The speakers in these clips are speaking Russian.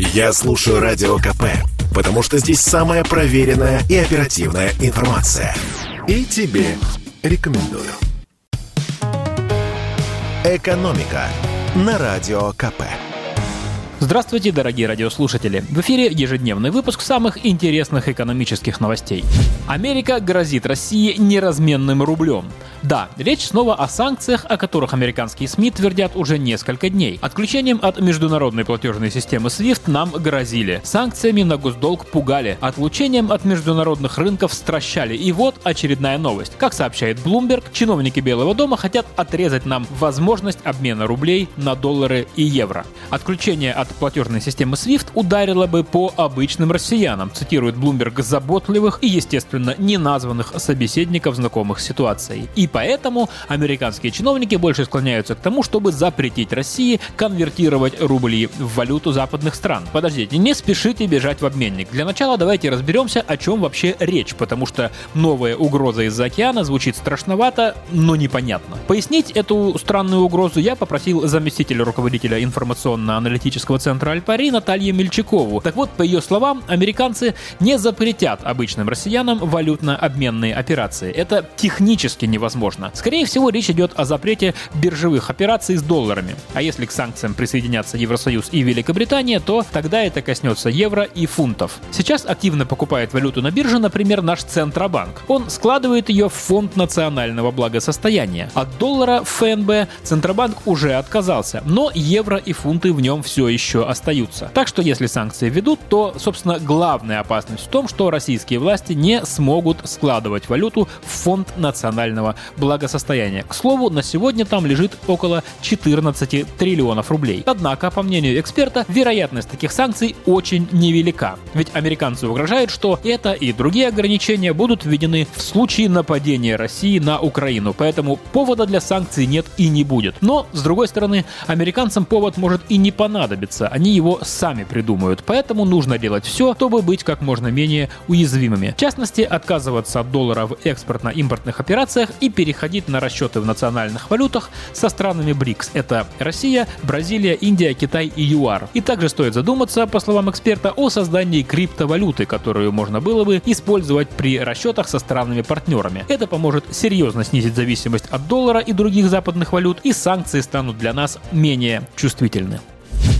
Я слушаю Радио КП, потому что здесь самая проверенная и оперативная информация. И тебе рекомендую. «Экономика» на Радио КП. Здравствуйте, дорогие радиослушатели! В эфире ежедневный выпуск самых интересных экономических новостей. Америка грозит России неразменным рублем. Да, речь снова о санкциях, о которых американские СМИ твердят уже несколько дней. Отключением от международной платежной системы SWIFT нам грозили. Санкциями на госдолг пугали. Отлучением от международных рынков стращали. И вот очередная новость. Как сообщает Bloomberg, чиновники Белого дома хотят отрезать нам возможность обмена рублей на доллары и евро. Отключение от платежной системы SWIFT ударило бы по обычным россиянам, цитирует Bloomberg заботливых и, естественно, неназванных собеседников знакомых ситуаций. И поэтому американские чиновники больше склоняются к тому, чтобы запретить России конвертировать рубли в валюту западных стран. Подождите, не спешите бежать в обменник. Для начала давайте разберемся, о чем вообще речь, потому что новая угроза из-за океана звучит страшновато, но непонятно. Пояснить эту странную угрозу я попросил заместителя руководителя информационно-аналитического центра Альпари Наталью Мельчакову. Так вот, по ее словам, американцы не запретят обычным россиянам валютно-обменные операции. Это технически невозможно возможно. Скорее всего, речь идет о запрете биржевых операций с долларами. А если к санкциям присоединятся Евросоюз и Великобритания, то тогда это коснется евро и фунтов. Сейчас активно покупает валюту на бирже, например, наш Центробанк. Он складывает ее в фонд национального благосостояния. От доллара ФНБ Центробанк уже отказался, но евро и фунты в нем все еще остаются. Так что если санкции ведут, то, собственно, главная опасность в том, что российские власти не смогут складывать валюту в фонд национального благосостояния. К слову, на сегодня там лежит около 14 триллионов рублей. Однако, по мнению эксперта, вероятность таких санкций очень невелика. Ведь американцы угрожают, что это и другие ограничения будут введены в случае нападения России на Украину. Поэтому повода для санкций нет и не будет. Но, с другой стороны, американцам повод может и не понадобиться. Они его сами придумают. Поэтому нужно делать все, чтобы быть как можно менее уязвимыми. В частности, отказываться от доллара в экспортно-импортных операциях и переходить на расчеты в национальных валютах со странами БРИКС. Это Россия, Бразилия, Индия, Китай и ЮАР. И также стоит задуматься, по словам эксперта, о создании криптовалюты, которую можно было бы использовать при расчетах со странами-партнерами. Это поможет серьезно снизить зависимость от доллара и других западных валют, и санкции станут для нас менее чувствительны.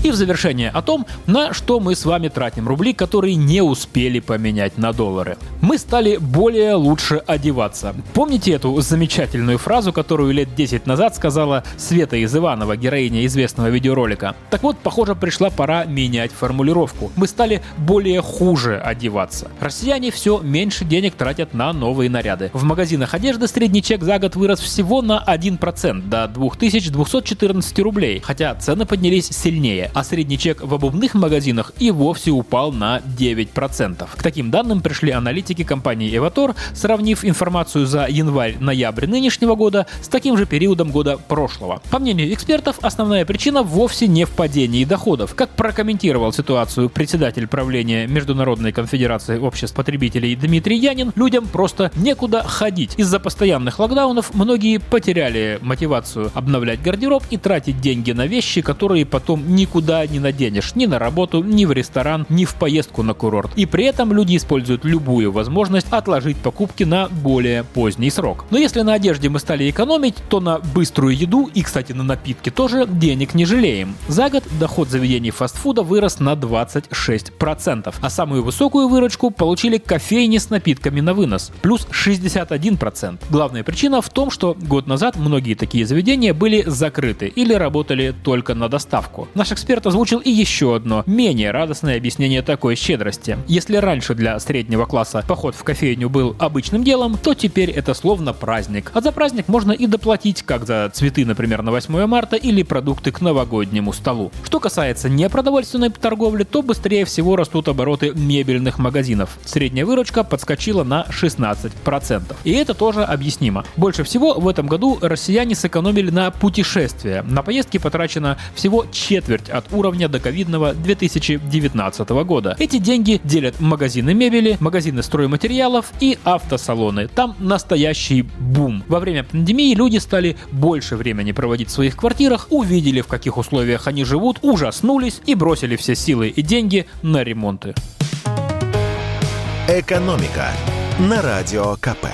И в завершение о том, на что мы с вами тратим рубли, которые не успели поменять на доллары. Мы стали более лучше одеваться. Помните эту замечательную фразу, которую лет 10 назад сказала Света из Иванова, героиня известного видеоролика? Так вот, похоже, пришла пора менять формулировку. Мы стали более хуже одеваться. Россияне все меньше денег тратят на новые наряды. В магазинах одежды средний чек за год вырос всего на 1% до 2214 рублей, хотя цены поднялись сильнее а средний чек в обувных магазинах и вовсе упал на 9%. К таким данным пришли аналитики компании Evator, сравнив информацию за январь-ноябрь нынешнего года с таким же периодом года прошлого. По мнению экспертов, основная причина вовсе не в падении доходов. Как прокомментировал ситуацию председатель правления Международной конфедерации обществ потребителей Дмитрий Янин, людям просто некуда ходить. Из-за постоянных локдаунов многие потеряли мотивацию обновлять гардероб и тратить деньги на вещи, которые потом никуда никуда не наденешь. Ни на работу, ни в ресторан, ни в поездку на курорт. И при этом люди используют любую возможность отложить покупки на более поздний срок. Но если на одежде мы стали экономить, то на быструю еду и, кстати, на напитки тоже денег не жалеем. За год доход заведений фастфуда вырос на 26%, а самую высокую выручку получили кофейни с напитками на вынос, плюс 61%. Главная причина в том, что год назад многие такие заведения были закрыты или работали только на доставку. Наш эксперт эксперт озвучил и еще одно, менее радостное объяснение такой щедрости. Если раньше для среднего класса поход в кофейню был обычным делом, то теперь это словно праздник. А за праздник можно и доплатить, как за цветы, например, на 8 марта или продукты к новогоднему столу. Что касается непродовольственной торговли, то быстрее всего растут обороты мебельных магазинов. Средняя выручка подскочила на 16%. И это тоже объяснимо. Больше всего в этом году россияне сэкономили на путешествия. На поездки потрачено всего четверть от уровня доковидного 2019 года. Эти деньги делят магазины мебели, магазины стройматериалов и автосалоны. Там настоящий бум. Во время пандемии люди стали больше времени проводить в своих квартирах, увидели в каких условиях они живут, ужаснулись и бросили все силы и деньги на ремонты. «Экономика» на Радио КП.